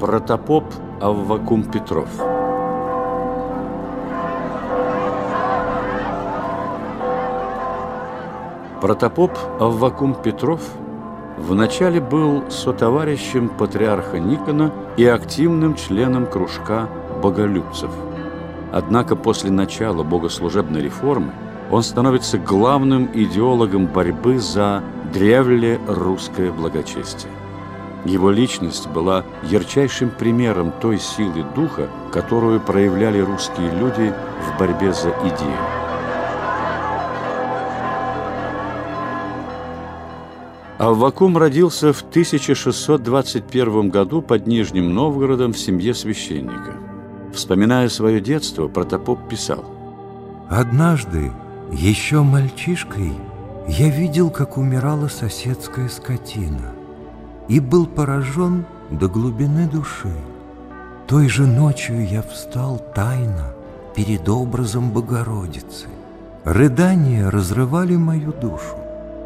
Протопоп Аввакум Петров Протопоп Аввакум Петров вначале был сотоварищем патриарха Никона и активным членом кружка боголюбцев. Однако после начала богослужебной реформы он становится главным идеологом борьбы за древле русское благочестие. Его личность была ярчайшим примером той силы духа, которую проявляли русские люди в борьбе за идею. Аввакум родился в 1621 году под Нижним Новгородом в семье священника. Вспоминая свое детство, Протопоп писал «Однажды, еще мальчишкой, я видел, как умирала соседская скотина и был поражен до глубины души. Той же ночью я встал тайно перед образом Богородицы. Рыдания разрывали мою душу.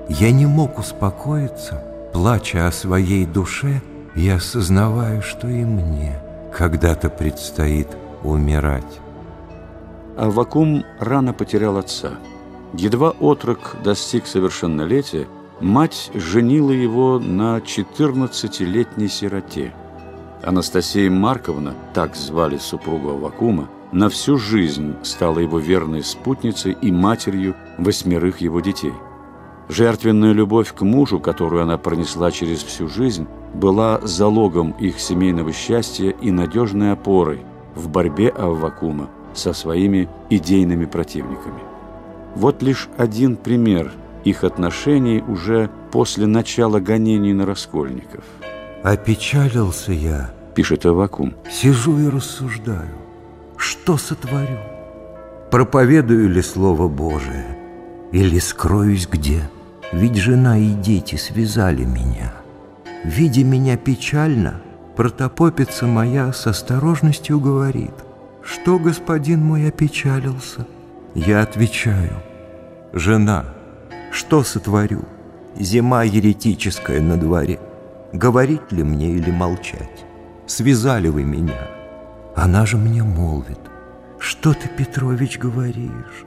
Я не мог успокоиться, плача о своей душе и осознавая, что и мне когда-то предстоит умирать. Аввакум рано потерял отца. Едва отрок достиг совершеннолетия, мать женила его на 14-летней сироте. Анастасия Марковна, так звали супругу Аввакума, на всю жизнь стала его верной спутницей и матерью восьмерых его детей – Жертвенная любовь к мужу, которую она пронесла через всю жизнь, была залогом их семейного счастья и надежной опорой в борьбе Аввакума со своими идейными противниками. Вот лишь один пример их отношений уже после начала гонений на раскольников. «Опечалился я», — пишет Аввакум, — «сижу и рассуждаю, что сотворю? Проповедую ли Слово Божие?» Или скроюсь где? Ведь жена и дети связали меня. Видя меня печально, протопопица моя с осторожностью говорит, что господин мой опечалился. Я отвечаю, жена, что сотворю? Зима еретическая на дворе. Говорить ли мне или молчать? Связали вы меня. Она же мне молвит, что ты, Петрович, говоришь?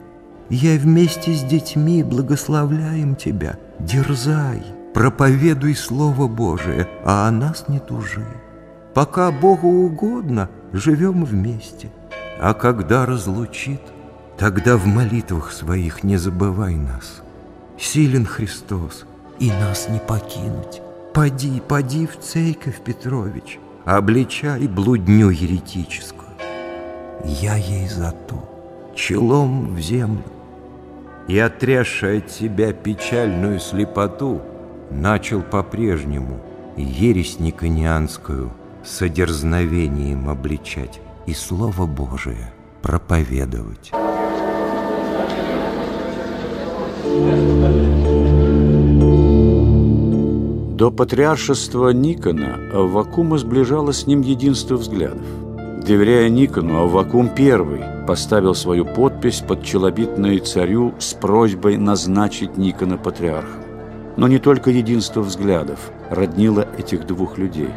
Я вместе с детьми благословляем Тебя. Дерзай, проповедуй Слово Божие, а о нас не тужи. Пока Богу угодно, живем вместе. А когда разлучит, тогда в молитвах своих не забывай нас. Силен Христос, и нас не покинуть. Поди, поди в церковь, Петрович, обличай блудню еретическую. Я ей зато челом в землю и, отрясший от себя печальную слепоту, начал по-прежнему ересь никонианскую с обличать и Слово Божие проповедовать. До патриаршества Никона Аввакума сближало с ним единство взглядов. Доверяя Никону, Аввакум I поставил свою подпись под челобитной царю с просьбой назначить Никона патриархом. Но не только единство взглядов роднило этих двух людей.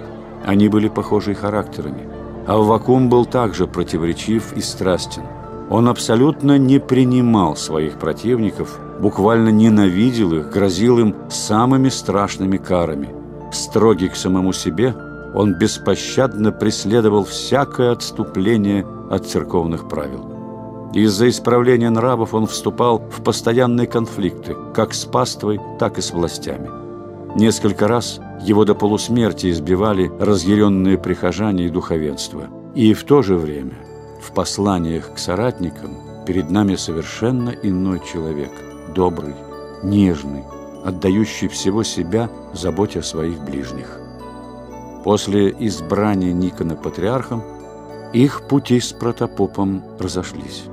Они были похожи характерами. Аввакум был также противоречив и страстен. Он абсолютно не принимал своих противников, буквально ненавидел их, грозил им самыми страшными карами. Строгий к самому себе – он беспощадно преследовал всякое отступление от церковных правил. Из-за исправления нравов он вступал в постоянные конфликты, как с паствой, так и с властями. Несколько раз его до полусмерти избивали разъяренные прихожане и духовенство. И в то же время в посланиях к соратникам перед нами совершенно иной человек, добрый, нежный, отдающий всего себя заботе о своих ближних. После избрания Никона патриархом их пути с протопопом разошлись.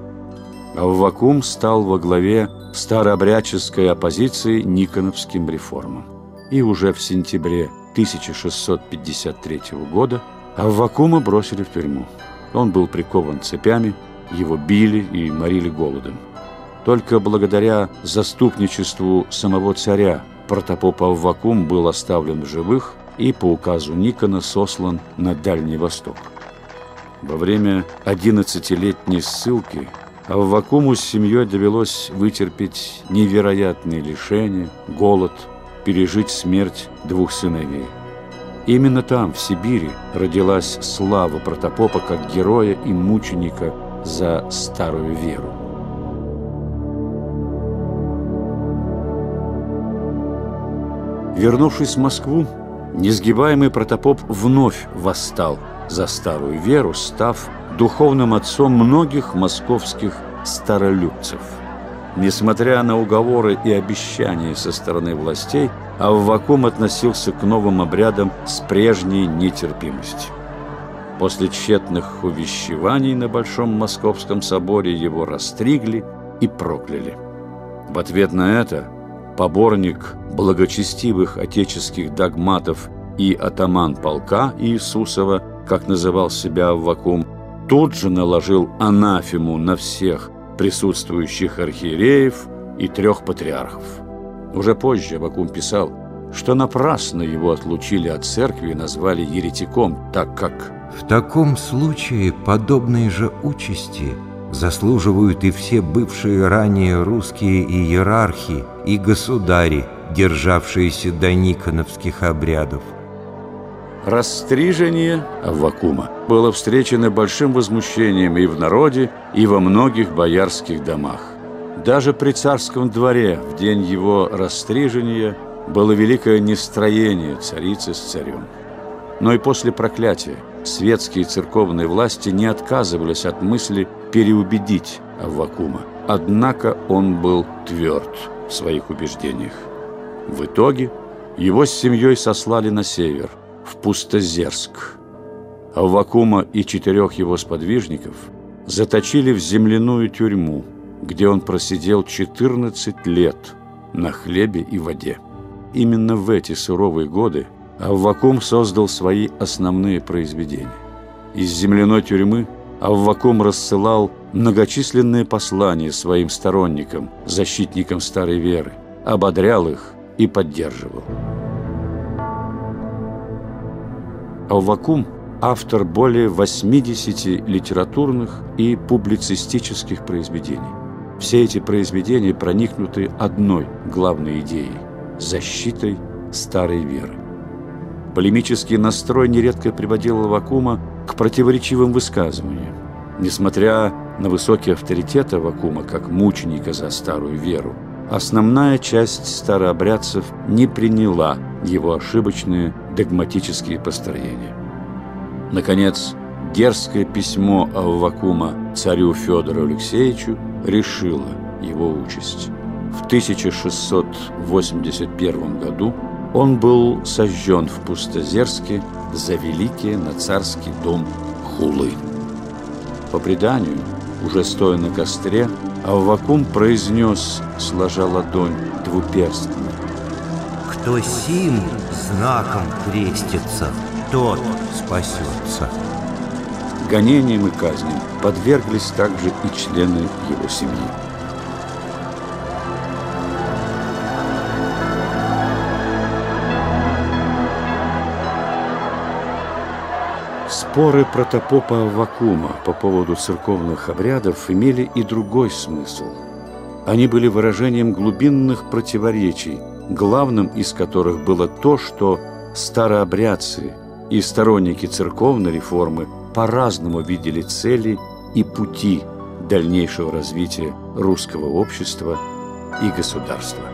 Аввакум стал во главе старообрядческой оппозиции Никоновским реформам. И уже в сентябре 1653 года Аввакума бросили в тюрьму. Он был прикован цепями, его били и морили голодом. Только благодаря заступничеству самого царя протопоп Аввакум был оставлен в живых – и по указу Никона сослан на Дальний Восток. Во время 11-летней ссылки Аввакуму с семьей довелось вытерпеть невероятные лишения, голод, пережить смерть двух сыновей. Именно там, в Сибири, родилась слава протопопа как героя и мученика за старую веру. Вернувшись в Москву, несгибаемый протопоп вновь восстал за старую веру, став духовным отцом многих московских старолюбцев. Несмотря на уговоры и обещания со стороны властей, Аввакум относился к новым обрядам с прежней нетерпимостью. После тщетных увещеваний на Большом Московском соборе его растригли и прокляли. В ответ на это поборник благочестивых отеческих догматов и атаман полка Иисусова, как называл себя Аввакум, тут же наложил анафему на всех присутствующих архиереев и трех патриархов. Уже позже Аввакум писал, что напрасно его отлучили от церкви и назвали еретиком, так как «В таком случае подобные же участи – заслуживают и все бывшие ранее русские иерархи и государи, державшиеся до никоновских обрядов. Растрижение Аввакума было встречено большим возмущением и в народе, и во многих боярских домах. Даже при царском дворе в день его растрижения было великое нестроение царицы с царем. Но и после проклятия светские церковные власти не отказывались от мысли переубедить Аввакума. Однако он был тверд в своих убеждениях. В итоге его с семьей сослали на север, в Пустозерск. Аввакума и четырех его сподвижников заточили в земляную тюрьму, где он просидел 14 лет на хлебе и воде. Именно в эти суровые годы Аввакум создал свои основные произведения. Из земляной тюрьмы Аввакум рассылал многочисленные послания своим сторонникам, защитникам старой веры, ободрял их и поддерживал. Аввакум – автор более 80 литературных и публицистических произведений. Все эти произведения проникнуты одной главной идеей – защитой старой веры. Полемический настрой нередко приводил Авакума к противоречивым высказываниям. Несмотря на высокий авторитет Авакума как мученика за старую веру, основная часть старообрядцев не приняла его ошибочные догматические построения. Наконец, дерзкое письмо Аввакума царю Федору Алексеевичу решило его участь. В 1681 году он был сожжен в Пустозерске за великий на царский дом хулы. По преданию, уже стоя на костре, Аввакум произнес, сложа ладонь двуперстно. «Кто сим знаком крестится, тот спасется». Гонением и казням подверглись также и члены его семьи. Споры протопопа Аввакума по поводу церковных обрядов имели и другой смысл. Они были выражением глубинных противоречий, главным из которых было то, что старообрядцы и сторонники церковной реформы по-разному видели цели и пути дальнейшего развития русского общества и государства.